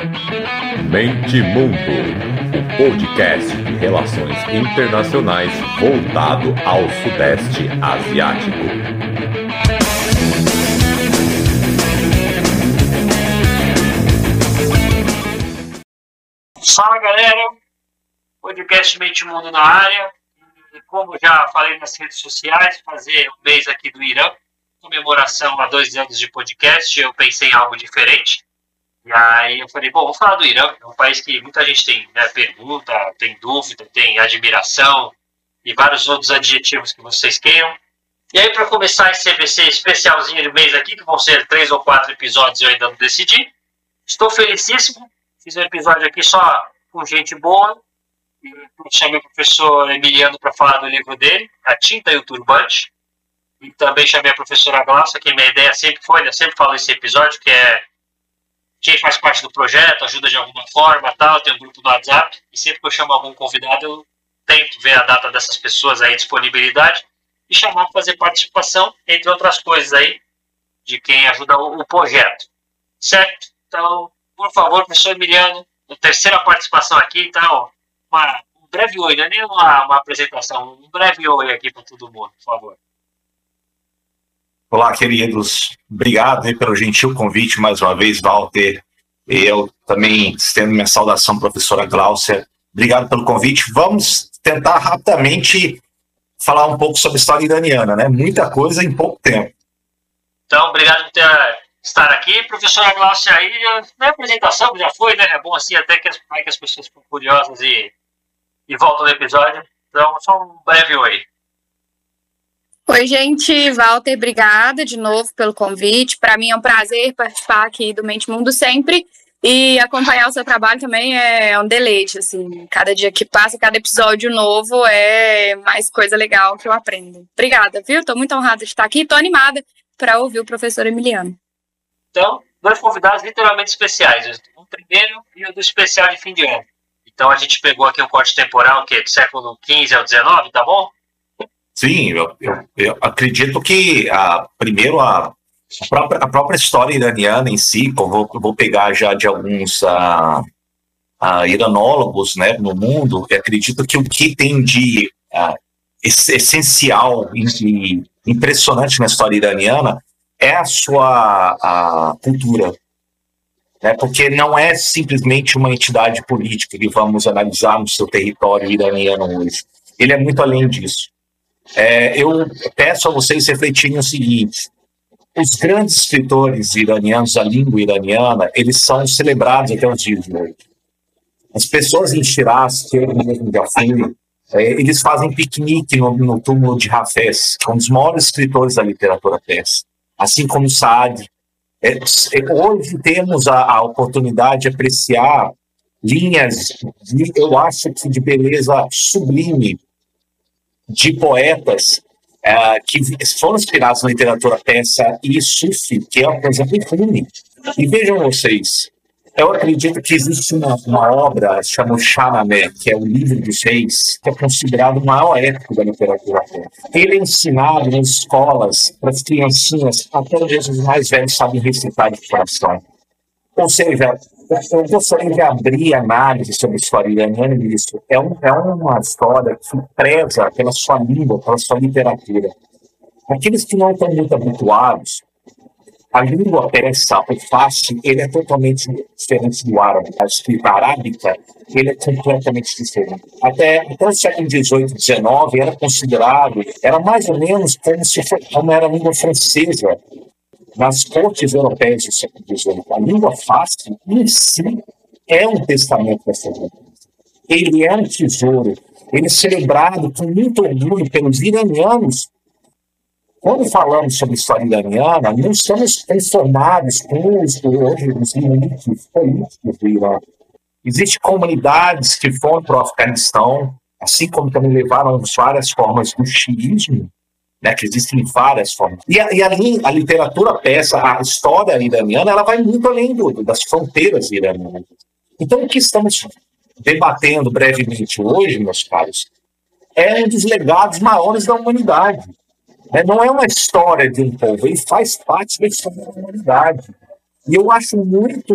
Mente Mundo, o podcast de relações internacionais voltado ao Sudeste Asiático. Fala galera, podcast Mente Mundo na área. Como já falei nas redes sociais, fazer um mês aqui do Irã, comemoração a dois anos de podcast, eu pensei em algo diferente. E aí eu falei, bom, vamos falar do Irã, é um país que muita gente tem né, pergunta, tem dúvida, tem admiração e vários outros adjetivos que vocês queiram. E aí, para começar esse CBC especialzinho do mês aqui, que vão ser três ou quatro episódios, eu ainda não decidi. Estou felicíssimo. Fiz um episódio aqui só com gente boa. Chamei o professor Emiliano para falar do livro dele, A Tinta e o Turbante. E também chamei a professora Glaucia, que minha ideia sempre foi, eu sempre falo esse episódio, que é quem faz parte do projeto, ajuda de alguma forma, tal, tem um grupo do WhatsApp, e sempre que eu chamo algum convidado, eu tento ver a data dessas pessoas aí, disponibilidade, e chamar para fazer participação, entre outras coisas aí, de quem ajuda o, o projeto. Certo? Então, por favor, professor Emiliano, a terceira participação aqui, então, uma, um breve oi, não é nem uma, uma apresentação, um breve oi aqui para todo mundo, por favor. Olá, queridos. Obrigado aí pelo gentil convite mais uma vez, Walter. Eu também estendo minha saudação, professora Gláucia. Obrigado pelo convite. Vamos tentar rapidamente falar um pouco sobre a história iraniana, né? Muita coisa em pouco tempo. Então, obrigado por ter, estar aqui. Professora Gláucia, aí, na apresentação já foi, né? É bom assim até que as, que as pessoas ficam curiosas e, e voltam no episódio. Então, só um breve oi. Oi, gente. Walter, obrigada de novo pelo convite. Para mim é um prazer participar aqui do Mente Mundo sempre. E acompanhar o seu trabalho também é um deleite, assim. Cada dia que passa, cada episódio novo é mais coisa legal que eu aprendo. Obrigada, viu? Estou muito honrada de estar aqui. Estou animada para ouvir o professor Emiliano. Então, dois convidados literalmente especiais. O primeiro e o do especial de fim de ano. Então, a gente pegou aqui um corte temporal, que é do século XV ao XIX, tá bom? Sim, eu, eu, eu acredito que a, primeiro a, a, própria, a própria história iraniana em si, vou, vou pegar já de alguns a, a iranólogos né, no mundo, eu acredito que o que tem de essencial e impressionante na história iraniana é a sua a cultura. Né, porque não é simplesmente uma entidade política que vamos analisar no seu território iraniano hoje. Ele é muito além disso. É, eu peço a vocês refletirem o seguinte: os grandes escritores iranianos da língua iraniana, eles são celebrados até os dias de hoje. As pessoas em Shiraz, que eu mesmo já fui, é, eles fazem piquenique no, no túmulo de Hafez, que é um dos maiores escritores da literatura persa, assim como Saad. É, é, hoje temos a, a, oportunidade de apreciar linhas, de, eu acho que de beleza sublime, de poetas uh, que foram inspirados na literatura persa e sufi, que é, por exemplo, Rumi. E vejam vocês, eu acredito que existe uma, uma obra chamada Shahnameh, que é o livro dos reis, que é considerado o maior épico da literatura persa. Ele é ensinado nas escolas para as criancinhas, até os mais velhos sabem recitar de coração. Ou seja, eu gostaria de abrir análise sobre a história iraniana nisso. É, um, é uma história que preza pela sua língua, pela sua literatura. Aqueles que não estão muito habituados, a língua persa, o fácil, ele é totalmente diferente do árabe. A escrita arábica, ele é completamente diferente. Até, até o século XVIII, XIX, era considerado, era mais ou menos como se como era a língua francesa nas cortes europeias do século XVIII, a língua fácil em si é um testamento dessa língua. Ele é um tesouro. Ele é celebrado com muito orgulho pelos iranianos. Quando falamos sobre história iraniana, não estamos conformados com os, hoje, os limites políticos do Irã. Existem comunidades que foram para o Afeganistão, assim como também levaram várias formas do xiismo né, que existem várias formas. E, a, e a, a, literatura persa, a história iraniana, ela vai muito além do, das fronteiras iranianas. Então, o que estamos debatendo brevemente hoje, meus caros, é um dos legados maiores da humanidade. Né? Não é uma história de um povo, ele faz parte da história da humanidade. E eu acho muito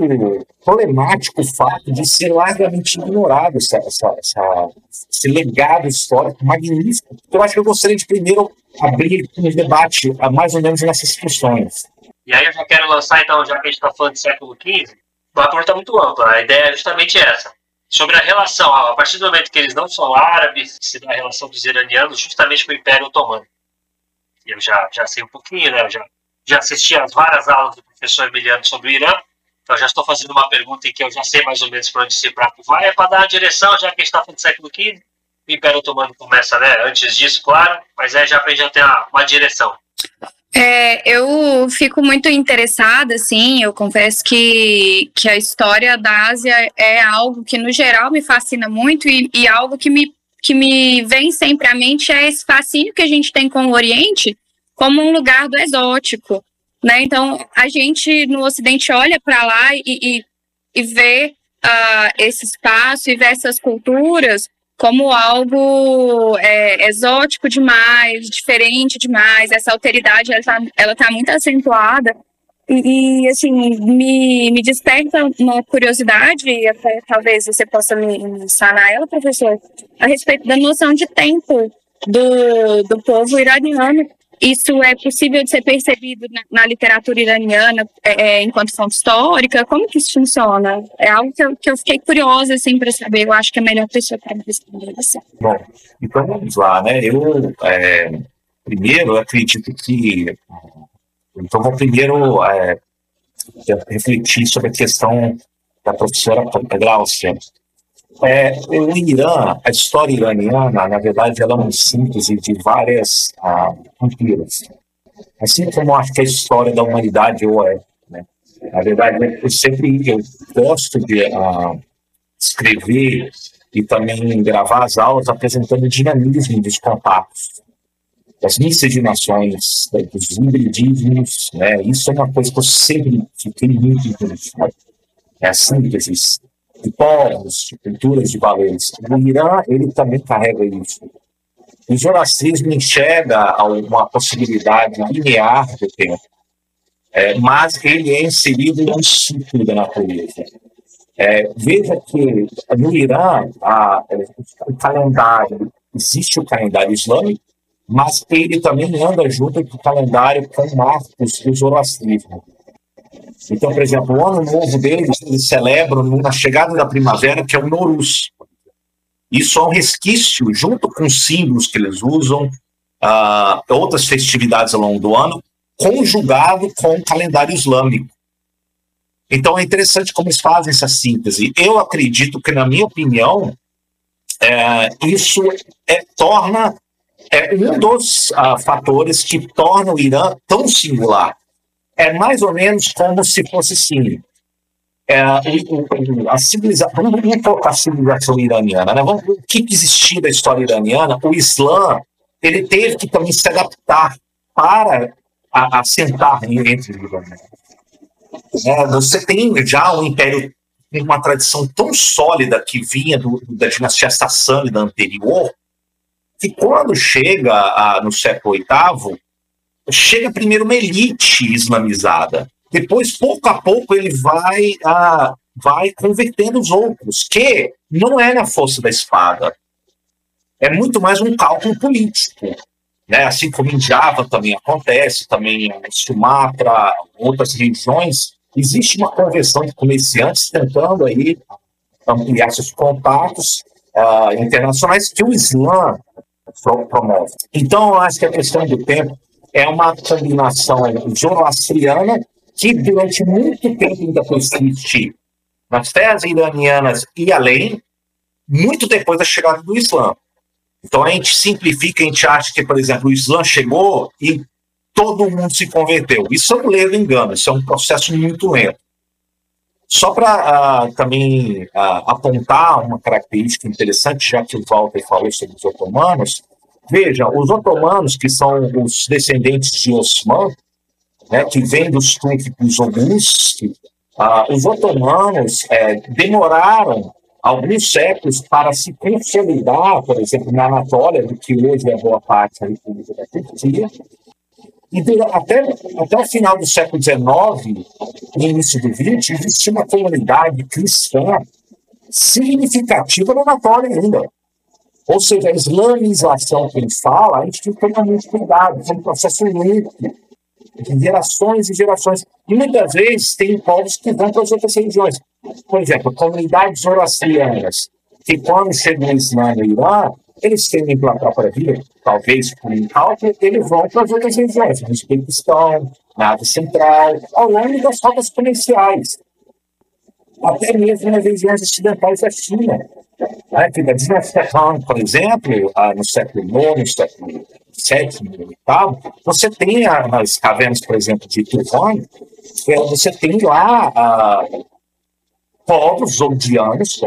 problemático o fato de ser largamente ignorado essa, essa, essa, esse legado histórico magnífico. Eu acho que eu gostaria de primeiro abrir um debate mais ou menos nessas questões. E aí eu já quero lançar, então, já que a gente está falando do século XV, uma pergunta muito ampla. A ideia é justamente essa. Sobre a relação, a partir do momento que eles não são árabes, se dá a relação dos iranianos justamente com o Império Otomano. Eu já, já sei um pouquinho, né? Eu já já assisti às várias aulas do professor Emiliano sobre o Irã, então já estou fazendo uma pergunta em que eu já sei mais ou menos para onde esse prato vai, é para dar uma direção, já que a gente está falando do século XV, o Império Otomano começa né, antes disso, claro, mas é já para a ter uma, uma direção. É, eu fico muito interessada, assim, eu confesso que, que a história da Ásia é algo que, no geral, me fascina muito e, e algo que me, que me vem sempre à mente é esse fascínio que a gente tem com o Oriente, como um lugar do exótico, né? Então a gente no Ocidente olha para lá e, e, e vê uh, esse espaço e vê essas culturas como algo é, exótico demais, diferente demais. Essa alteridade ela está ela tá muito acentuada e, e, assim me, me desperta uma curiosidade e até talvez você possa me sanar ela, professor, a respeito da noção de tempo do, do povo iraniano isso é possível de ser percebido na, na literatura iraniana é, é, enquanto fonte histórica? Como que isso funciona? É algo que eu, que eu fiquei curiosa assim, para saber. Eu acho que é a melhor pessoa para me responder você. Bom, então vamos lá, né? Eu, é, primeiro, acredito que. Então, vou primeiro é, refletir sobre a questão da professora Glaucia. É, o Irã, a história iraniana, na verdade, ela é uma síntese de várias ah, culturas. Assim como acho que a história da humanidade ou é. Né? Na verdade, eu sempre eu gosto de ah, escrever e também gravar as aulas apresentando o dinamismo dos contatos, das miscigenações, dos hibridismos. Né? Isso é uma coisa que eu sempre fiquei muito interessado. É a síntese de povos, de culturas, de valores. O Irã, ele também carrega isso. O zoroastrismo enxerga uma possibilidade linear do tempo, é, mas ele é inserido em um ciclo da natureza. É, veja que no Irã, a, o calendário, existe o calendário islâmico, mas ele também anda junto com o calendário com marcos do zoroastrismo. Então, por exemplo, o ano novo deles, eles celebram na chegada da primavera, que é o Norus. Isso é um resquício, junto com os símbolos que eles usam, uh, outras festividades ao longo do ano, conjugado com o calendário islâmico. Então é interessante como eles fazem essa síntese. Eu acredito que, na minha opinião, é, isso é, torna é um dos uh, fatores que torna o Irã tão singular é mais ou menos como se fosse assim. É, a civilização, vamos colocar a civilização iraniana, né? Vamos, o que existia da história iraniana? O Islã ele teve que também se adaptar para assentar entre os. É, você tem já um império com uma tradição tão sólida que vinha do, da dinastia sassânida anterior, que quando chega a, no século VIII, chega primeiro uma elite islamizada. Depois, pouco a pouco, ele vai, vai convertendo os outros, que não é na força da espada. É muito mais um cálculo político. Né? Assim como em Java também acontece, também em Sumatra, outras regiões, existe uma conversão de comerciantes tentando aí ampliar seus contatos uh, internacionais que o Islã promove. Então, eu acho que a questão do tempo é uma combinação zoroastriana que durante muito tempo ainda persiste nas terras iranianas e além, muito depois da chegada do Islã. Então a gente simplifica, a gente acha que, por exemplo, o Islã chegou e todo mundo se converteu. Isso é um leve engano, isso é um processo muito lento. Só para uh, ah, também uh, apontar uma característica interessante, já que o Walter falou sobre os otomanos, Veja, os otomanos, que são os descendentes de Osman, né, que vêm dos túrquicos oguns, ah, os otomanos é, demoraram alguns séculos para se consolidar, por exemplo, na Anatólia, que hoje é boa parte da República da Turquia, E até, até o final do século XIX, início do XX, existia uma comunidade cristã significativa na Anatólia ainda. Ou seja, a islamização que ele fala, a gente tem que tomar muito cuidado, é um processo lento, de gerações e gerações. E muitas vezes tem povos que vão para as outras religiões. Por exemplo, comunidades zoroastrianas, que quando chegam o Islã no Irã, eles tendem pela própria vida, talvez por um cálculo, eles vão para as outras regiões, no Uzbequistão, na Ásia Central, ao longo das rotas comerciais, até mesmo nas regiões ocidentais da China. Né? Que por exemplo, no século IX, no século VII e VIII, você tem as cavernas, por exemplo, de Tuvan, você tem lá a, povos zodianos,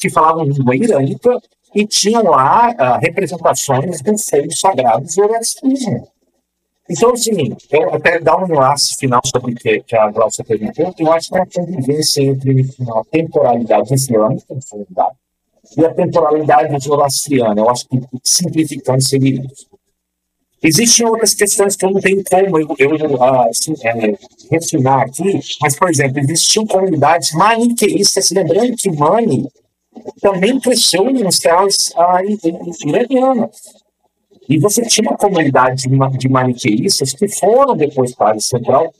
que falavam língua irânica e tinham lá uh, representações do fogo sagrado zoroastrismo. Então, assim, eu até dar um enlace final sobre o que, que a Glaucia perguntou, eu acho que é uma convivência entre a temporalidade islâmica, e a temporalidade zoroastriana. Eu acho que, simplificando, seria isso. Existem outras questões que eu não tenho como eu, eu assim, é, refinar aqui, mas, por exemplo, existiam comunidades maniqueístas, lembrando que Mani também cresceu em ah, iranianas. E você tinha uma comunidade de, de maniqueístas que foram depois para a área central,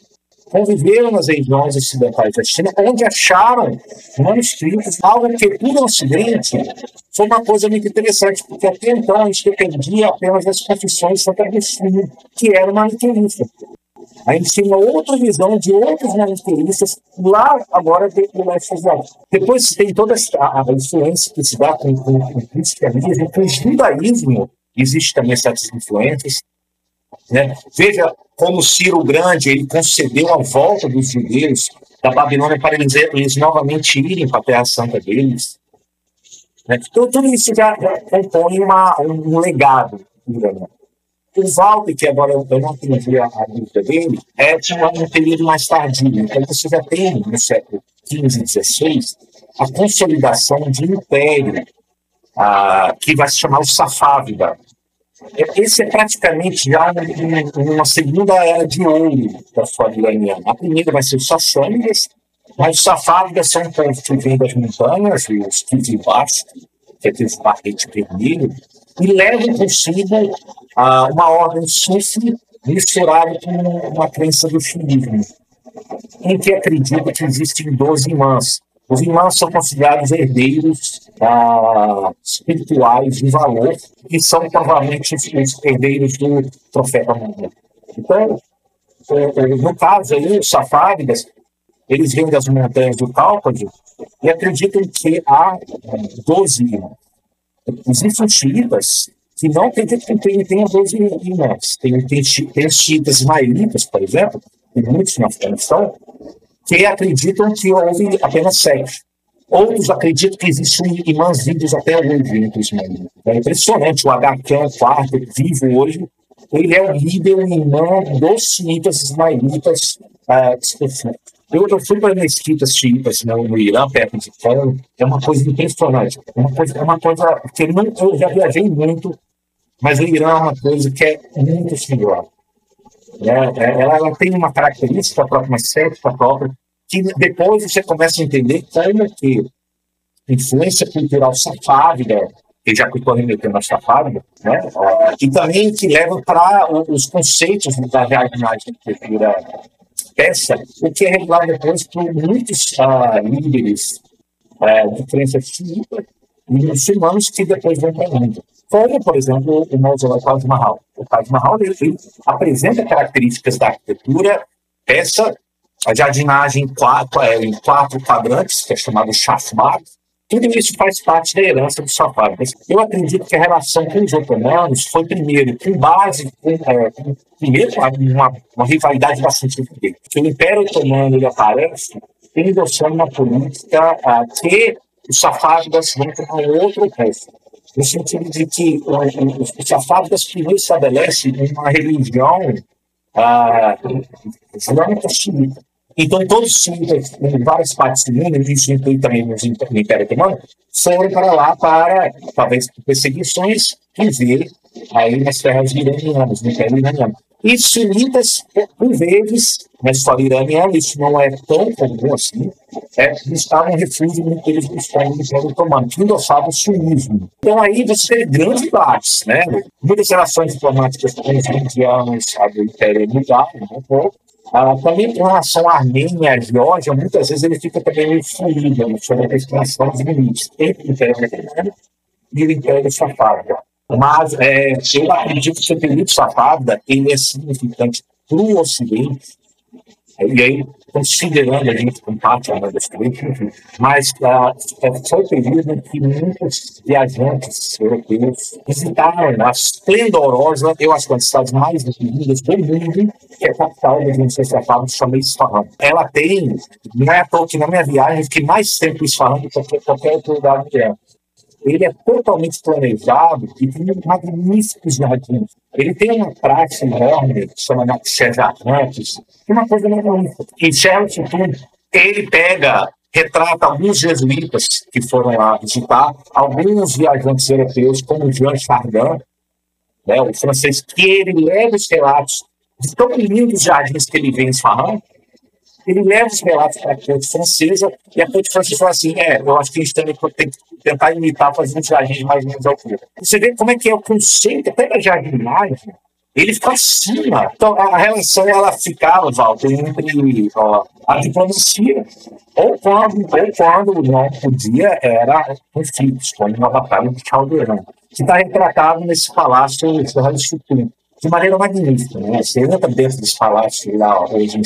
conviveram nas regiões ocidentais da China, onde acharam manuscritos, algo que para o Ocidente foi uma coisa muito interessante, porque até então a gente dependia apenas das confissões de Santa Agostinho, que era maniqueísta. A gente tinha uma outra visão de outros maniqueístas lá agora dentro do asiático. Depois tem toda a influência que se dá com, com, com o cristianismo, com o judaísmo, existe também certas influências. Né? Veja como Ciro Grande ele concedeu a volta dos judeus da Babilônia para eles, eles novamente irem para a Terra Santa deles. Né? Então, tudo isso já, compõe uma, um legado iraniano. O Walter, que agora eu, não entendi a, a dele, é de um, um período mais tardio. Então, você já tem, no século XV e XVI, a consolidação de um império ah, que vai se chamar o Safávida. Esse é praticamente já uma segunda era de ouro da história iraniana. A primeira vai ser os Sassânidas, mas os Safávidas são povos que vêm das montanhas, os Kizibás, que é aquele barrete vermelho, e levam consigo ah, uma ordem sufi misturada com uma crença do xiismo, em que acredita que existem 12 imãs. Os imãs são considerados herdeiros ah, espirituais de valor, que são provavelmente os herdeiros do profeta Muhammad. Então, é, é, no caso aí, os safáridas, eles vêm das montanhas do Cáucaso e acreditam que há 12 imãs. Existem xiitas que não tem, tem, tem, tem 12 imãs. Tem, tem, tem xiitas por exemplo, e muitos na Afeganistão, que acreditam que houve apenas sete. Outros acreditam que existem imãs vivos até hoje ismaelitas. É impressionante, o. Khan quarto vivo hoje, ele é o líder, imã dos xiitas ismaelitas uh. Eu, eu fui para mesquitas xiitas no, no Irã, perto de Teherã, é uma coisa impressionante. É uma coisa, é uma coisa que não, eu já viajei muito, mas o Irã é uma coisa que é muito singular. É, é, ela, ela, tem uma característica própria, uma estética própria, que depois você começa a entender como que influência cultural safávida, que já que estou remetendo a safávida, né? e também que leva para os conceitos da realidade da arquitetura peça, o que é revelado depois por muitos uh, líderes uh, de crença xiita e muçulmanos que depois vão para a Índia. Como, por exemplo, o mausoléu Taj Mahal. O Taj Mahal ele, apresenta características da arquitetura peça, a jardinagem em quatro, é, em quatro quadrantes, que é chamado Shafmar, tudo isso faz parte da herança dos safávidas. Eu acredito que a relação com os otomanos foi, primeiro, com base, com, é, com, primeiro, uma, uma rivalidade bastante. Porque o Império Otomano ele aparece endossando uma política ah, que os safávidas vão para um outro resto. No sentido de que os safávidas primeiro estabelecem uma religião ah, islâmica xiita então, todos os xiitas em várias partes do mundo, isso inclui também no Império Otomano, foram para lá para, talvez, perseguições, viver aí nas terras iranianas, no Império Iraniano. E sunitas, por vezes, na história iraniana, isso não é tão comum assim, é buscar um refúgio no que eles buscaram no Otomano, que endossava o sunismo. Então aí você tem grandes debates, né? Muitas relações diplomáticas com os indianos do Império mudaram um pouco, ah, também com relação à Armênia à Geórgia, muitas vezes ele fica também meio fluido né, sobre a questão dos limites entre o Império Otomano e o Império Safávida. Mas é, eu acredito que o período Safávida ele é significante para o Ocidente, e aí considerando a gente como parte da Ocidente, mas uh, foi o período que muitos viajantes europeus visitaram a esplendorosa, eu acho que uma das cidades mais lindas do mundo, que é a capital da Universidade Safávida, chama Isfahan. Ela tem, não é à toa que na minha viagem, fiquei mais tempo em Isfahan do que qualquer outro lugar do mundo ele é totalmente planejado e tem magníficos jardins. Ele tem uma praça enorme, que chama é uma coisa magnífica. E Charles ele pega, retrata alguns jesuítas que foram lá visitar, alguns viajantes europeus, como Jean Chardin, né, o francês, que ele leva os relatos de tão lindos jardins que ele vê em Sfahan, ele leva os relatos para a corte francesa e a corte francesa fala assim: é, eu acho que a gente tem que tentar imitar, fazer um jardim mais ou menos altura. Você vê como é que é o conceito, até da jardinagem, ele fica acima. Então, a relação ela ficava, Walter, entre ó, a diplomacia, ou quando, ou quando não podia, era conflitos, como na Batalha de Caldeirão, que está retratado nesse palácio do de maneira magnífica. Né? Você entra dentro desse palácio lá, hoje em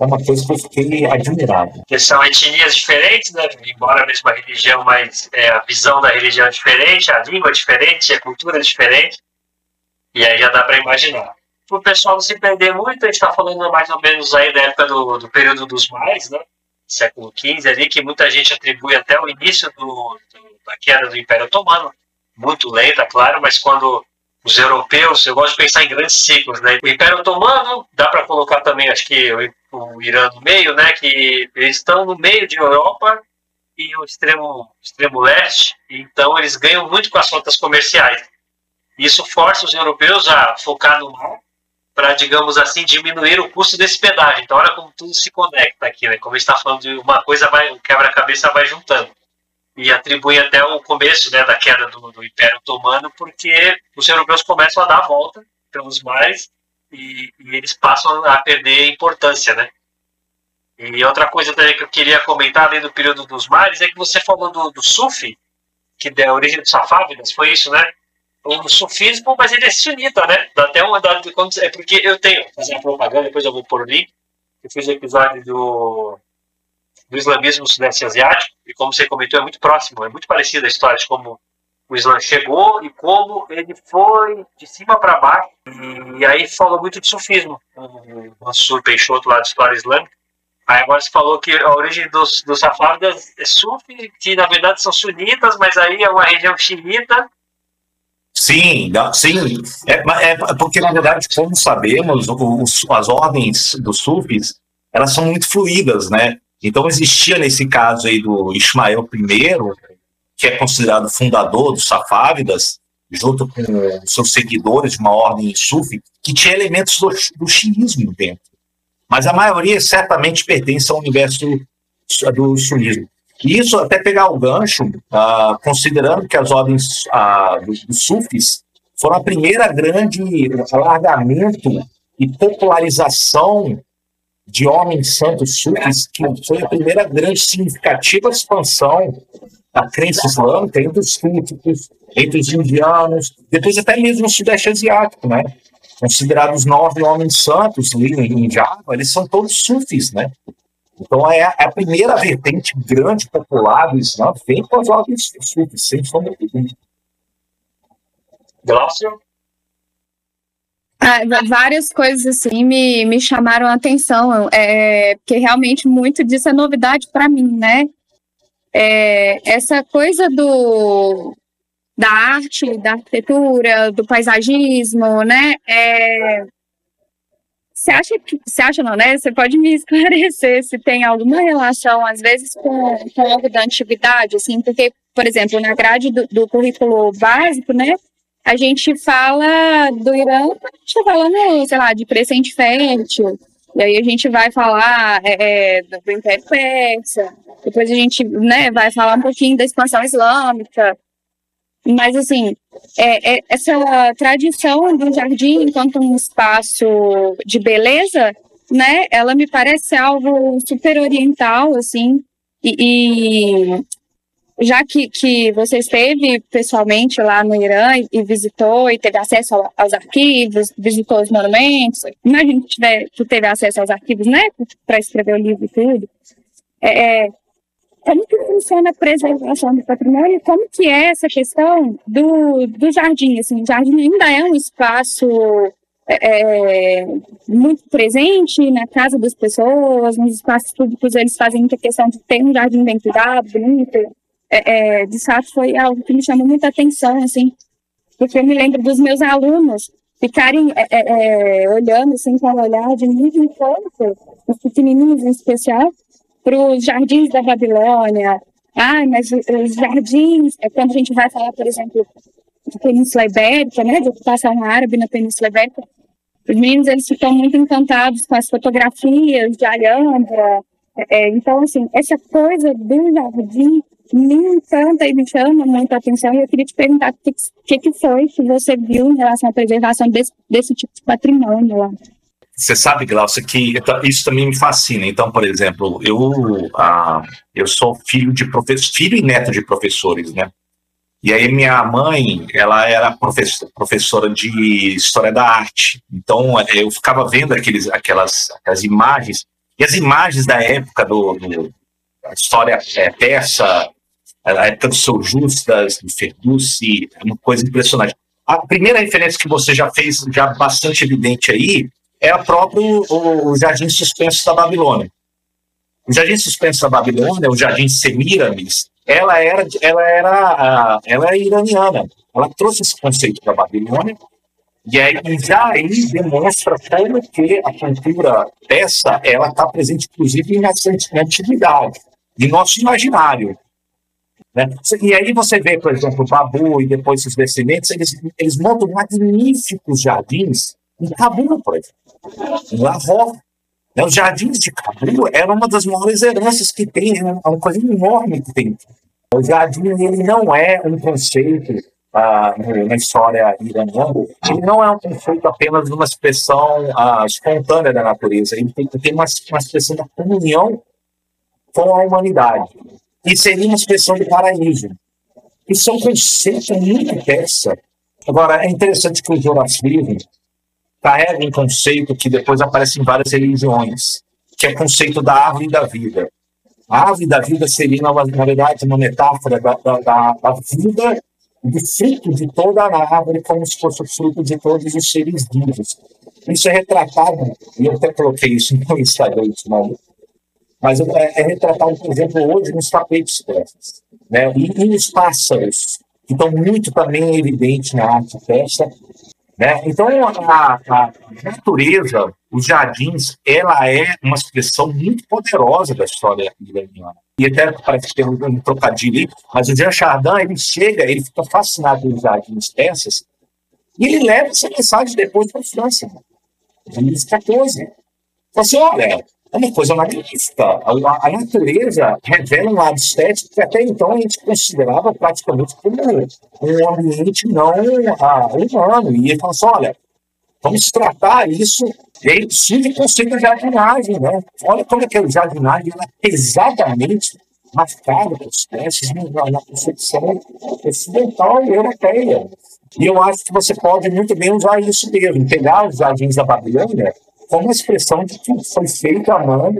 é uma coisa que eu fiquei admirado. São etnias diferentes, né? embora a mesma religião, mas é, a visão da religião é diferente, a língua é diferente, a cultura é diferente. E aí já dá para imaginar. Para o pessoal não se perder muito, a gente está falando mais ou menos aí da época do, do período dos mais, né? século XV ali, que muita gente atribui até o início do, do, da queda do Império Otomano, muito lenta, claro, mas quando os europeus, eu gosto de pensar em grandes ciclos, né? O Império Otomano, dá para colocar também, acho que o, o, Irã no meio, né? Que eles estão no meio de Europa e o extremo, extremo leste, então eles ganham muito com as rotas comerciais. Isso força os europeus a focar no mar para, digamos assim, diminuir o custo desse pedágio. Então, olha como tudo se conecta aqui, né? Como está falando de uma coisa, vai, o quebra-cabeça vai juntando e atribui até o começo né, da queda do, do, Império Otomano, porque os europeus começam a dar a volta pelos mares e, e, eles passam a perder importância, né? E outra coisa também que eu queria comentar além do período dos mares é que você falou do, do Sufi, que deu origem dos Safávidas, foi isso, né? O sufismo, mas ele é sunita, né? Dá até uma data é porque eu tenho fazer uma propaganda, depois eu vou pôr o link. Eu fiz o episódio do do islamismo no Sudeste Asiático, e como você comentou, é muito próximo, é muito parecida a história de como o Islã chegou e como ele foi de cima para baixo. E, aí falou muito de sufismo, o Mansur Peixoto lá de História Islâmica. Aí agora você falou que a origem dos, dos safávidas é sufi, que na verdade são sunitas, mas aí é uma região xiita. Sim, sim. É, é, porque, na verdade, como sabemos, os, as ordens dos sufis, elas são muito fluídas, né? Então existia nesse caso aí do Ismael I, que é considerado fundador dos Safávidas, junto com seus seguidores de uma ordem sufi, que tinha elementos do, do xiismo dentro. Mas a maioria certamente pertence ao universo do sunismo. E isso até pegar o gancho, uh, considerando que as ordens uh, dos, dos sufis foram a primeira grande alargamento e popularização de homens santos sufis, que foi a primeira grande significativa expansão da crença islâmica entre os súditos, entre os indianos, depois até mesmo no Sudeste Asiático, né? Considerados nove homens santos ali em Java, eles são todos sufis, né? Então é a, é a primeira vertente grande popular do Islã, vem com as ordens sufis, sem sombra de dúvida. Glaucio? Ah, várias coisas assim me, me chamaram a atenção, é, porque realmente muito disso é novidade para mim, né? É, essa coisa do da arte, da arquitetura, do paisagismo, né? É, você acha que você acha não, né? Você pode me esclarecer se tem alguma relação, às vezes, com, com algo da antiguidade, assim, porque, por exemplo, na grade do, do currículo básico, né? A gente fala do Irã, a gente está falando, sei lá, de crescente fértil, e aí a gente vai falar é, é, do Império Persa, depois a gente né, vai falar um pouquinho da expansão islâmica. Mas, assim, é, é, essa tradição do jardim enquanto um espaço de beleza, né, ela me parece algo super oriental, assim, e, e já que, que você esteve pessoalmente lá no Irã e, e visitou e teve acesso ao, aos arquivos, visitou os monumentos, imagina que, tiver, que teve acesso aos arquivos, né, para escrever o livro e tudo. É, é, como que funciona a preservação do patrimônio? Como que é essa questão do, do jardim? Assim, o jardim ainda é um espaço é, é muito presente na casa das pessoas, nos espaços públicos eles fazem muita questão de ter um jardim bem cuidado, bonito, é, é, de fato foi algo que me chamou muita atenção, assim, porque eu me lembro dos meus alunos ficarem é, é, é olhando assim com um olhar de muito encanto, os pequenininhos em especial, para os jardins da Babilônia. Ah, mas os jardins, é quando a gente vai falar, por exemplo, de Península Ibérica, né, de ocupação árabe na Península Ibérica, os meninos eles ficam muito encantados com as fotografias de Alhambra. É, então, assim, essa coisa do jardim me encanta e me chama muita atenção. E eu queria te perguntar o que, que, foi que você viu em relação à preservação desse, desse tipo de patrimônio lá. Você sabe, Glaucia, que isso também me fascina. Então, por exemplo, eu, ah, eu sou filho de professor, filho e neto de professores, né? E aí minha mãe, ela era professor, professora de história da arte. Então eu ficava vendo aqueles, aquelas, aquelas imagens e as imagens da época do, do história é, a época do São Justas, do é uma coisa impressionante. A primeira referência que você já fez, já bastante evidente aí, é o próprio o, o Jardim Suspenso da Babilônia. O Jardim Suspenso da Babilônia, o Jardim Semiramis, ela era, ela era, ela era iraniana. Ela trouxe esse conceito da Babilônia e aí já aí demonstra como que a cultura dessa ela está presente inclusive na antiguidade, em nosso imaginário. Né? E aí você vê, por exemplo, o Babu e depois os descendentes, eles, eles montam magníficos jardins em Cabul, por exemplo, em Lahore. Né? Os jardins de Cabul eram uma das maiores heranças que tem, é uma coisa enorme que tem. O jardim ele não é um conceito ah, na história iraniana, ele não é um conceito apenas de uma expressão ah, espontânea da natureza, ele tem, tem uma, uma expressão da comunhão com a humanidade e seria uma expressão de paraíso. Isso é um conceito muito persa. Agora, é interessante que o Zoroastrismo carrega um conceito que depois aparece em várias religiões, que é o conceito da árvore da vida. A árvore da vida seria, na verdade, uma metáfora da, da, da, da vida do fruto de toda a árvore, como se fosse o fruto de todos os seres vivos. Isso é retratado, e eu até coloquei isso no Instagram, não, mas é, é retratado, por exemplo, hoje nos tapetes persas, né? e, e nos pássaros, que estão muito também evidentes na arte persa. Né? Então, a, a, natureza, os jardins, ela é uma expressão muito poderosa da história iraniana. E até parece que tem um, um trocadilho mas o Jean Chardin, ele chega, ele fica fascinado pelos jardins persas, e ele leva essa mensagem depois para a França, em 2014. Fala assim, olha, é uma coisa magnífica. A, a, natureza revela um lado estético que até então a gente considerava praticamente como um ambiente não ah, humano. E ele falou assim: olha, vamos tratar isso. E aí o conceito de jardinagem. Né? Olha como é que a jardinagem ela é pesadamente marcada por espécies na, na concepção ocidental e europeia. E eu acho que você pode muito bem usar isso mesmo, pegar os jardins da Babilônia como expressão de que foi feito a mão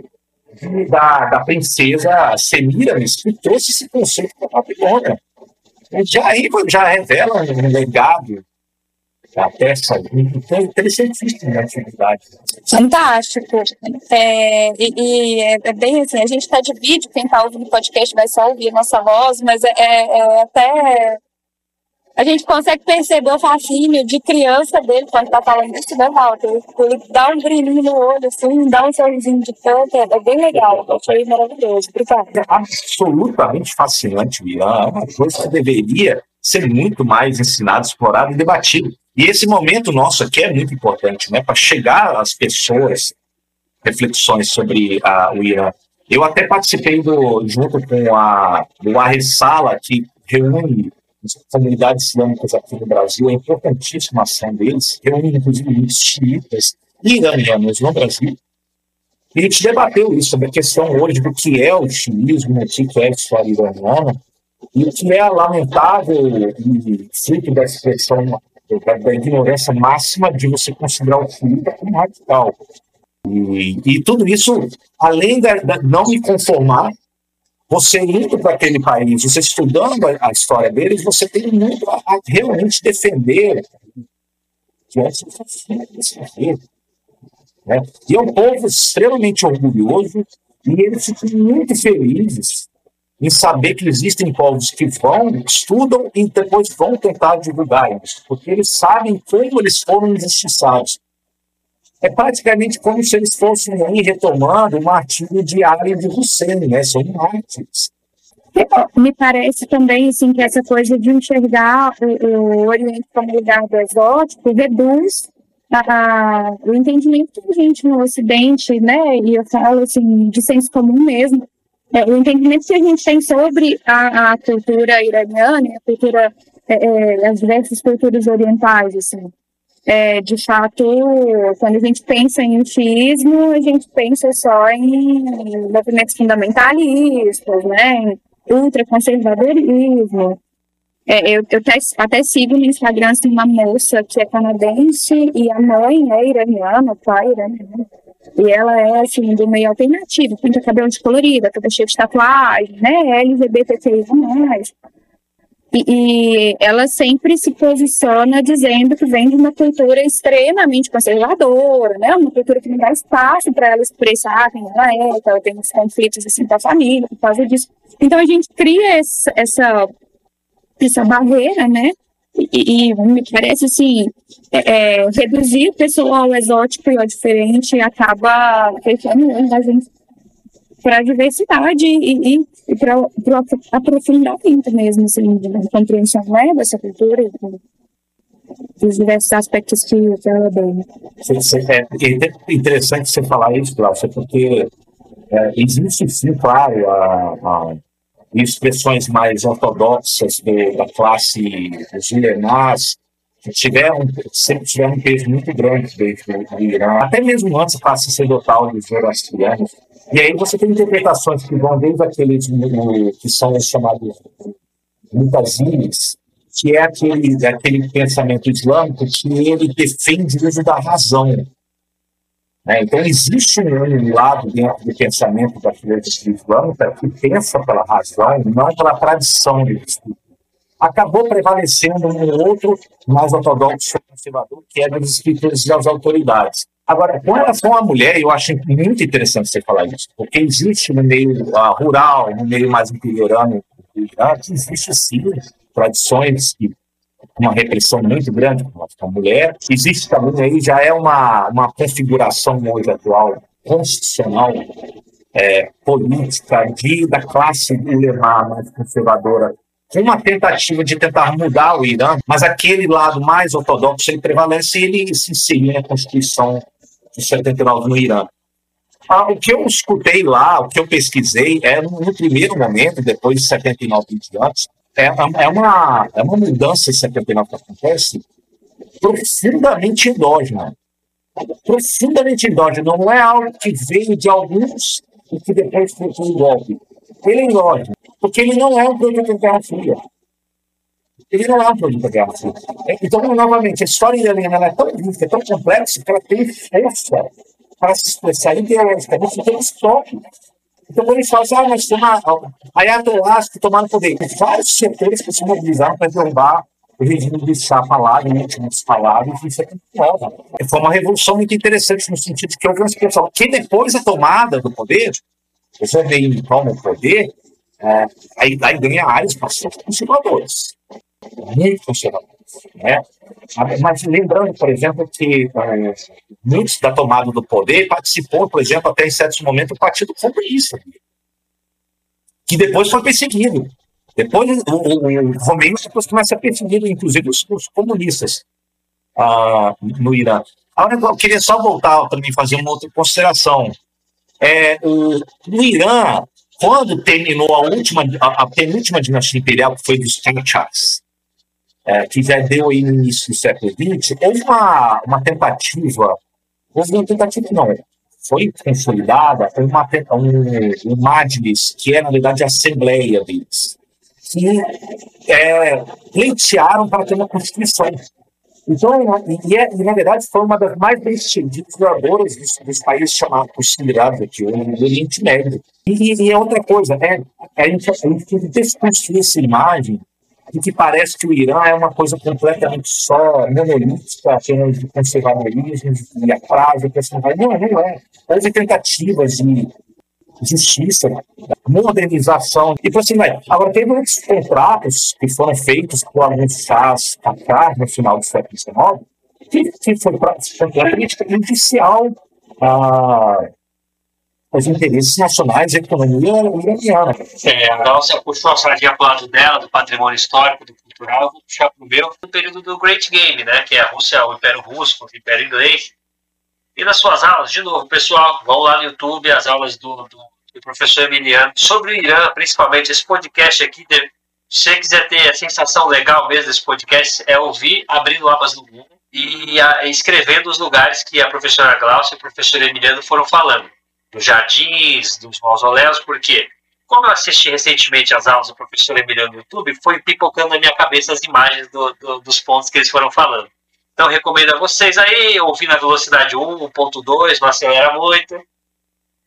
da, da princesa Semiramis, que trouxe esse conceito para a Babilônia. Já já revela um legado da peça interessantíssimo na atividade. Fantástico. É, e, e é, é, bem assim, a gente está de vídeo, quem está ouvindo o podcast vai só ouvir nossa voz, mas é, é, é até a gente consegue perceber o fascínio de criança dele quando tá falando isso, né, Walter? Ele dá um brilhinho no olho, assim, dá um sorrisinho de canto, é, bem legal, achei maravilhoso. É absolutamente fascinante, Miriam. É uma coisa que deveria ser muito mais ensinado, explorado e debatido. E esse momento nosso aqui é muito importante, né, para chegar às pessoas, reflexões sobre a, o Irã. Eu até participei do, junto com a, do Arresala, que reúne comunidades islâmicas aqui no Brasil, é importantíssima a ação deles, reúne inclusive xiitas e iranianos no Brasil, e a gente debateu isso, sobre a questão hoje do que é o xiismo, o que é a história iraniana, e o que é lamentável e fruto da expressão da, da ignorância máxima de você considerar o xiita como radical. E, e tudo isso, além de não me conformar, você indo para aquele país, você estudando a, história deles, você tem muito a, a realmente defender que essa é né? E é um povo extremamente orgulhoso e eles ficam muito felizes em saber que existem povos que vão, estudam e depois vão tentar divulgar isso, porque eles sabem como eles foram injustiçados. É praticamente como se eles fossem retomando o martírio diário de Hussein, né? São mártires. Me parece também assim, que essa coisa de enxergar o, o Oriente como lugar do exótico reduz a, o entendimento que a gente no Ocidente, né, e eu falo assim, de senso comum mesmo, é, o entendimento que a gente tem sobre a, a cultura iraniana, a cultura, é, é, as diversas culturas orientais, assim. É, de fato, quando a gente pensa em xiismo, a gente pensa só em movimentos fundamentalistas, né, em ultraconservadorismo, é, eu, eu até, até, sigo no Instagram assim, uma moça que é canadense e a mãe é iraniana, o pai é iraniano. E ela é, assim, do meio alternativo, pinta cabelo de colorida, toda cheia de tatuagem, né, LGBTQI+. E, e ela sempre se posiciona dizendo que vem de uma cultura extremamente conservadora, né, uma cultura que não dá espaço para ela expressar quem ela é, que ela tem uns conflitos, assim, com a família, por causa disso. Então, a gente cria essa, essa essa barreira, né? E, e, me parece assim, é, é, reduzir o pessoal ao exótico e ao diferente acaba fechando a gente para a diversidade e, e, e para o aprofundamento mesmo, assim, de compreensão né, dessa cultura e dos diversos aspectos que, ela tem. É, é interessante você falar isso, Cláudia, porque é, existe sim, claro, a, a expressões mais ortodoxas do, da classe dos que tiveram, sempre tiveram um peso muito grande dentro do Irã, até mesmo antes da classe sacerdotal dos zoroastrianos. E aí você tem interpretações que vão desde aqueles que são os chamados mutazines, que é aquele, aquele pensamento islâmico que ele defende o uso da razão. Né? Então, existe um lado dentro do pensamento da filosofia islâmica que pensa pela razão, não pela tradição. Acabou prevalecendo um outro mais ortodoxo conservador, que é dos escritores das autoridades. Agora, com relação à mulher, eu acho muito interessante você falar isso, porque existe no meio uh, rural, no meio mais interiorano existe sim tradições que uma repressão muito grande com a mulher. Existe também aí, já é uma, uma configuração hoje atual constitucional, é, política, de, da classe ulemá mais conservadora, com uma tentativa de tentar mudar o Irã, mas aquele lado mais ortodoxo ele prevalece e ele se inseriu na Constituição de 79 no Irã. Ah, o que eu escutei lá, o que eu pesquisei, é no primeiro momento, depois de 79 e diante, é, é, uma, é uma mudança em 79 que acontece profundamente endógena. Profundamente endógena. Não é algo que veio de alguns e que depois foi um golpe. Ele é endógeno, porque ele não é um produto da Guerra Fria. Ele não é um produto da Guerra Fria. Então, novamente, a história iraniana é tão rica, é tão complexa, que ela tem força para se expressar ideologicamente em termos tópicos. Então, quando eles falam assim, ah, mas tem uma ayatollahs que tomaram poder, tem vários setores que se mobilizaram para derrubar o regime de Chapa lá, em últimas palavras, isso é muito nova. Foi uma revolução muito interessante no sentido que uma expressão que depois da tomada do poder, o Khomeini toma o poder, é, aí, aí ganha áreas bastante conservadores, muito conservadores. Né? Mas lembrando, por exemplo, que uh, muitos da tomada do poder participou, por exemplo, até em certos momentos, do Partido Comunista, que depois foi perseguido. Depois, o, o, o Romeini depois começa a perseguir, inclusive, os, os comunistas ah, no Irã. Agora, eu queria só voltar para mim fazer uma outra consideração. É, o, no Irã, quando terminou a última, a, a penúltima dinastia imperial, que foi dos Qachas, é, que já deu início do século XX, houve uma, uma tentativa, houve uma tentativa não, foi consolidada, foi uma, um, um Majlis, que é, na verdade, a assembleia deles, que é, pleitearam para ter uma constituição. Então, e, é, e, na verdade, foi uma das mais bem sucedidas dos, dos países chamados considerados aqui, o Oriente Médio. E, e é outra coisa, é, a gente, a gente tem que desconstruir essa imagem de que parece que o Irã é uma coisa completamente só monolítica, apenas de conservadorismo, de atraso, assim. Não, não é. Houve tentativas de justiça, modernização, e por assim vai. Agora, teve muitos contratos que foram feitos por alguns chás atrás, no final do século XIX, que, que foi para a política judicial ah, os interesses nacionais a economia iraniana. É, a Galcia puxou a sardinha para o lado dela, do patrimônio histórico, do cultural, vou puxar para o meu, no período do Great Game, né, que é a Rússia, o Império Russo o Império Inglês. E nas suas aulas, de novo, pessoal, vão lá no YouTube, as aulas do, do, do professor Emiliano sobre o Irã, principalmente esse podcast aqui. Se você quiser ter a sensação legal mesmo desse podcast, é ouvir abrindo abas no Google e a, escrevendo os lugares que a professora Glaucia e o professor Emiliano foram falando dos jardins, dos mausoléus, porque como eu assisti recentemente as aulas do professor Emiliano no YouTube, foi pipocando na minha cabeça as imagens do, do, dos pontos que eles foram falando. Então recomendo a vocês aí, ouvir na velocidade 1, 1.2, não acelera muito.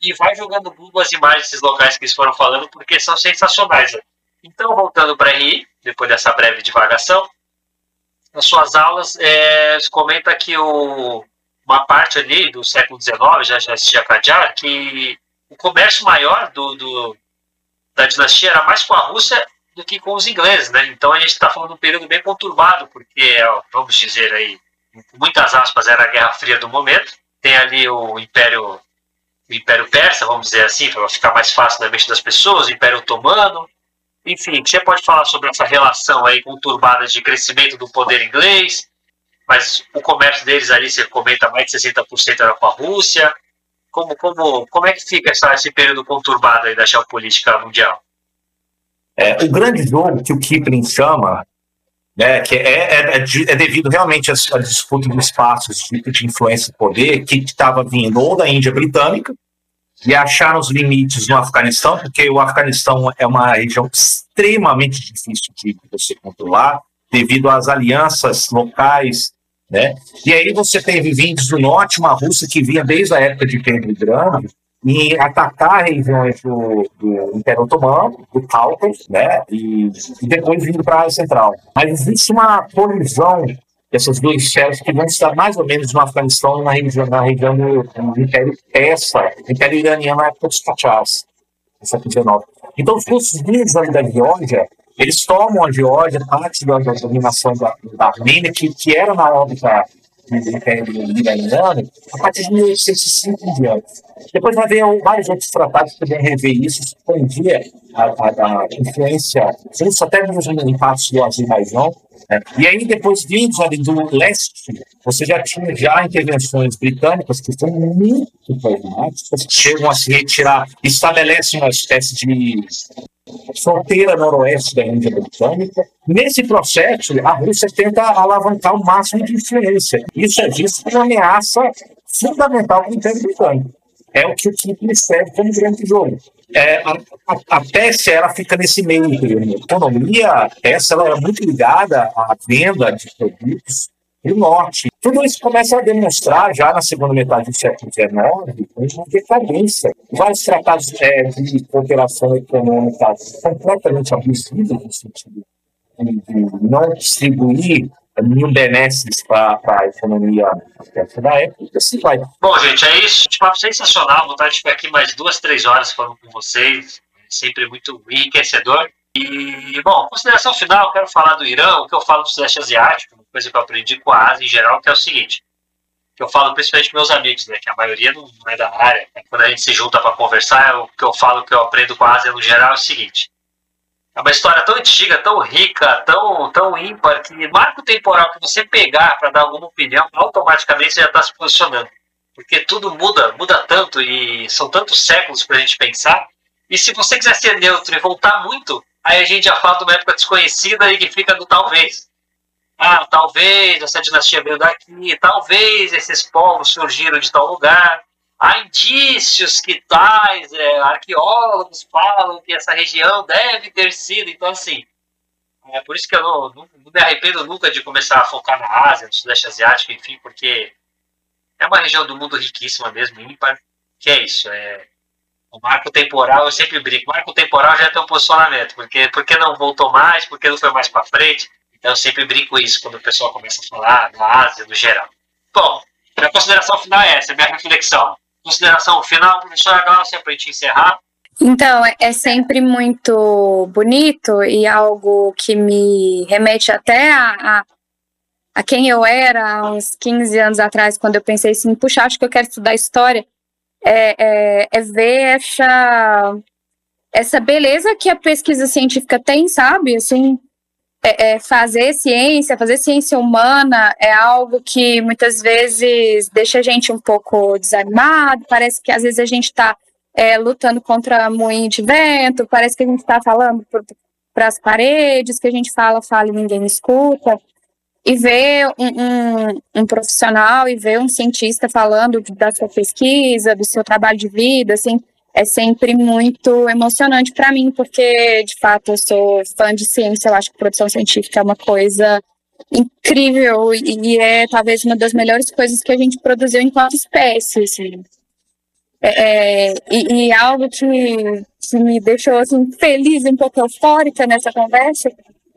E vai jogando Google as imagens desses locais que eles foram falando, porque são sensacionais. Então, voltando para RI, depois dessa breve divagação, nas suas aulas, é, comenta que o, uma parte ali do século XIX, já já existia Qajar, que o comércio maior do, do, da dinastia era mais com a Rússia do que com os ingleses, né? Então a gente está falando de um período bem conturbado, porque, vamos dizer aí, muitas aspas, era a Guerra Fria do momento. Tem ali o Império, o Império Persa, vamos dizer assim, para ficar mais fácil na mente das pessoas, o Império Otomano. Enfim, você pode falar sobre essa relação aí conturbada de crescimento do poder inglês, mas o comércio deles ali, você comenta, mais de 60% era com a Rússia. Como, como, como é que fica essa, esse período conturbado aí da geopolítica mundial? É, o grande jogo que o Kipling chama, né, que é, é, é, é devido realmente à, disputa de espaços de, de influência e poder, que estava vindo ou da Índia Britânica, e achar os limites no Afeganistão, porque o Afeganistão é uma região extremamente difícil de você controlar, devido às alianças locais, né? E aí você teve vindos do norte, uma Rússia que vinha desde a época de Pedro Grande, e atacar regiões do, do Império Otomano, do Cáucaso, né? E, e depois vindo para a área central. Mas existe uma colisão dessas duas esferas que vão estar mais ou menos no Afeganistão, na região, na região do, do Império Persa, Império Iraniano na época dos Pachás, no século XIX. Então, os russos vindos da Geórgia eles tomam a Geórgia, parte da, dominação da, da Armênia, que, que era na órbita do Império Iraniano, a partir de 1805 em diante. Depois vai haver vários outros tratados que podem rever isso, expandir a, a, a influência russa, até mesmo em partes do Azerbaijão. Né? E aí, depois, vindos ali do leste, você já tinha já intervenções britânicas que são muito problemáticas, chegam a se retirar, estabelecem uma espécie de fronteira noroeste da Índia Britânica. Nesse processo, a Rússia tenta alavancar o máximo de influência. Isso é visto como uma ameaça fundamental para o Império Britânico. É o que o Kipling escreve como grande jogo. É, a, a, a ela fica nesse meio. A economia essa ela é muito ligada à venda de produtos do norte. Tudo isso começa a demonstrar, já na segunda metade do século XIX, uma decadência. Vários tratados é, de cooperação econômica completamente abusivos, no sentido de não distribuir nenhum benefício para a economia da época, assim vai. Bom, gente, é isso. Um papo sensacional. Vontade de ficar aqui mais duas, três horas falando com vocês. Sempre muito enriquecedor. E, bom, consideração final, quero falar do Irã, o que eu falo do Sudeste Asiático, uma coisa que eu aprendi com a Ásia em geral, que é o seguinte, que eu falo principalmente para meus amigos, né, que a maioria não, é da área, né, quando a gente se junta para conversar, o que eu falo, que eu aprendo com a Ásia no geral é o seguinte, a uma história tão antiga, tão rica, tão, tão ímpar, que marco temporal que você pegar para dar alguma opinião, automaticamente você já está se posicionando. Porque tudo muda, muda tanto e são tantos séculos para a gente pensar. E se você quiser ser neutro e voltar muito, aí a gente já fala de uma época desconhecida e que fica do talvez. Ah, talvez essa dinastia veio daqui, talvez esses povos surgiram de tal lugar há indícios que tais é, arqueólogos falam que essa região deve ter sido. Então, assim, é por isso que eu não, não, não, me arrependo nunca de começar a focar na Ásia, no Sudeste Asiático, enfim, porque é uma região do mundo riquíssima mesmo, ímpar, que é isso. É, o marco temporal, eu sempre brinco, marco temporal já tem um posicionamento, porque, porque não voltou mais, porque não foi mais para frente. Então, eu sempre brinco isso quando o pessoal começa a falar da Ásia, no geral. Bom, a consideração final é essa, é minha reflexão consideração final, professora Glaucia, para a gente encerrar. Então, é, é sempre muito bonito e algo que me remete até a, a, a, quem eu era há uns 15 anos atrás, quando eu pensei assim, puxa, acho que eu quero estudar história, é, é, é ver essa, essa beleza que a pesquisa científica tem, sabe? Assim, é, é, fazer ciência, fazer ciência humana é algo que muitas vezes deixa a gente um pouco desanimado, parece que às vezes a gente está é, lutando contra moinho de vento, parece que a gente está falando para as paredes, que a gente fala, fala e ninguém escuta. E ver um, um, um, profissional e ver um cientista falando da sua pesquisa, do seu trabalho de vida, assim, é sempre muito emocionante para mim, porque de fato eu sou fã de ciência, eu acho que produção científica é uma coisa incrível e é talvez uma das melhores coisas que a gente produziu enquanto espécie. Assim. É, é e, e, algo que, que me deixou assim, feliz, um pouco eufórica nessa conversa,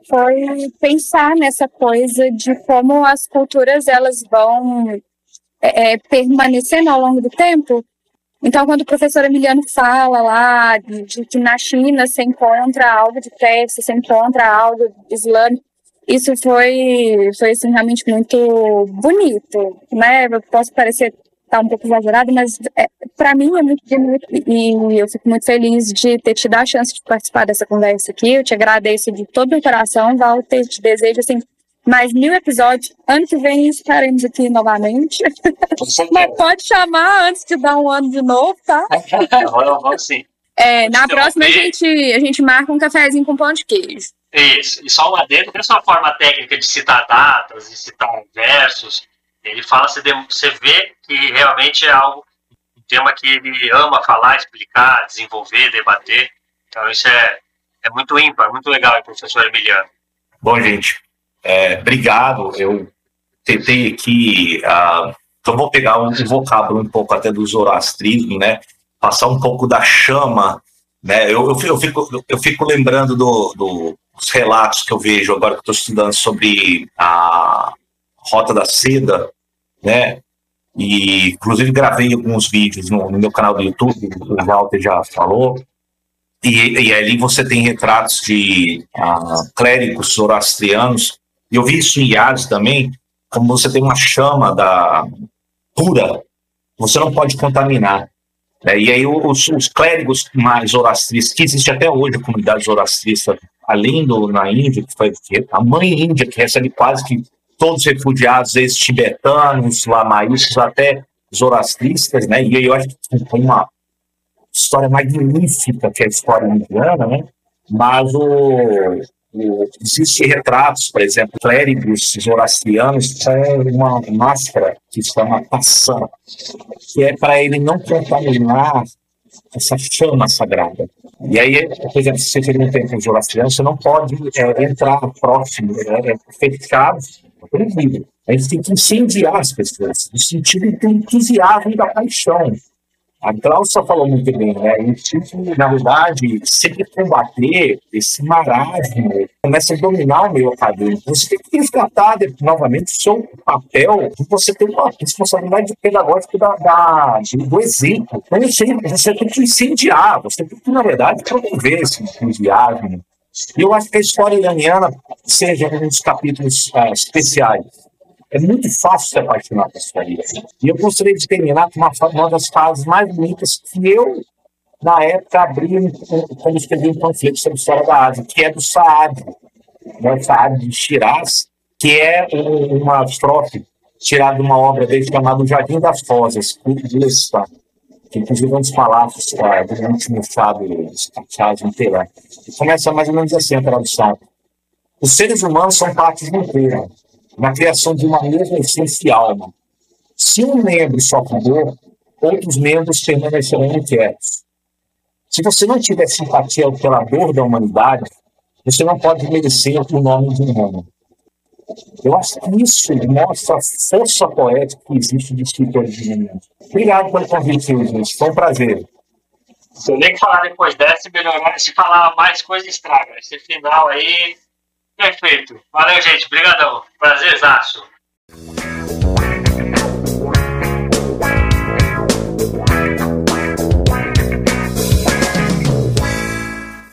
foi pensar nessa coisa de como as culturas elas vão é, é permanecendo ao longo do tempo então, quando o professor Emiliano fala lá de, de que na China se encontra algo de Pérsia, se encontra algo islâmico, isso foi, foi assim, realmente muito bonito, né? Eu posso parecer tá um pouco exagerado, mas é, para mim é muito bonito e eu fico muito feliz de ter te dado a chance de participar dessa conversa aqui. Eu te agradeço de todo o coração, Walter, te desejo assim mais mil episódios. Ano que vem estaremos aqui novamente. Mas pode chamar antes de dar um ano de novo, tá? vamos, sim. É, na próxima a gente, a gente marca um cafezinho com pão de queijo. Isso, e só um adendo, tem uma forma técnica de citar datas, de citar versos. Ele fala, você, você vê que realmente é algo, um tema que ele ama falar, explicar, desenvolver, debater. Então isso é, é muito ímpar, muito legal, professor Emiliano. Bom, gente, é, obrigado. Eu tentei aqui. Uh, então, vou pegar um vocábulo um pouco até do zoroastrismo, né? Passar um pouco da chama. Né? Eu, eu, eu, fico, eu fico lembrando do, do, dos relatos que eu vejo agora que estou estudando sobre a Rota da Seda, né? E, inclusive, gravei alguns vídeos no, no meu canal do YouTube, o Walter já falou. E, e ali você tem retratos de uh, clérigos zoroastrianos e eu vi isso em Yades também, como você tem uma chama da pura, você não pode contaminar. É, e aí os, os, clérigos mais orastristas, que existe até hoje a comunidade orastrista, além do na Índia, que foi a mãe Índia, que recebe quase que todos os refugiados, ex-tibetanos, lamaístas, até zoroastristas, né? E eu acho que tem uma história magnífica, que é a história indiana, né? Mas o, Existem retratos, por exemplo, clérigos zoroastrianos com uma máscara que se chama passã, que é para ele não contaminar essa chama sagrada. E aí, por exemplo, se você tem com zoroastriano, você não pode é, entrar próximo, é, é fechado, é proibido. A gente tem que incendiar as pessoas, no sentido de entusiasmo da paixão. A Glaucia falou muito bem, né? E tipo, na verdade, sempre combater esse marasmo, começa a dominar o meio acadêmico. Você tem que resgatar novamente o seu papel, você tem uma responsabilidade pedagógica da, da, do exemplo. Então, você tem que incendiar, você tem que, na verdade, promover esse entusiasmo. Eu acho que a história iraniana seja dos capítulos uh, especiais é muito fácil se apaixonar por sua vida. E eu gostaria de terminar com uma, uma das frases mais bonitas que eu na época, abriram como escrevi um panfleto sobre a história da Ásia, que é do Saad, né, Saad de Shiraz, que é uma estrofe tirada de uma obra dele chamada O Jardim das Rosas, de Lestat, que inclusive é um dos palácios tá, do último sábio Charles Mitterrand. Começa mais ou menos assim a tradução. Os seres humanos são partes inteiras, na criação de uma mesma essência e alma. Se um membro sofre dor, outros membros permanecerão inquietos. Se você não tiver simpatia pela dor da humanidade, você não pode merecer o nome de humano. Eu acho que isso mostra a força poética que existe de escritores de meninos. Obrigado pelo convite, gente. Foi um prazer. Se eu nem falar depois dessa, melhorar. Se falar mais coisa, estraga. Esse final aí, perfeito. Valeu, gente. Obrigadão. Prazerzaço.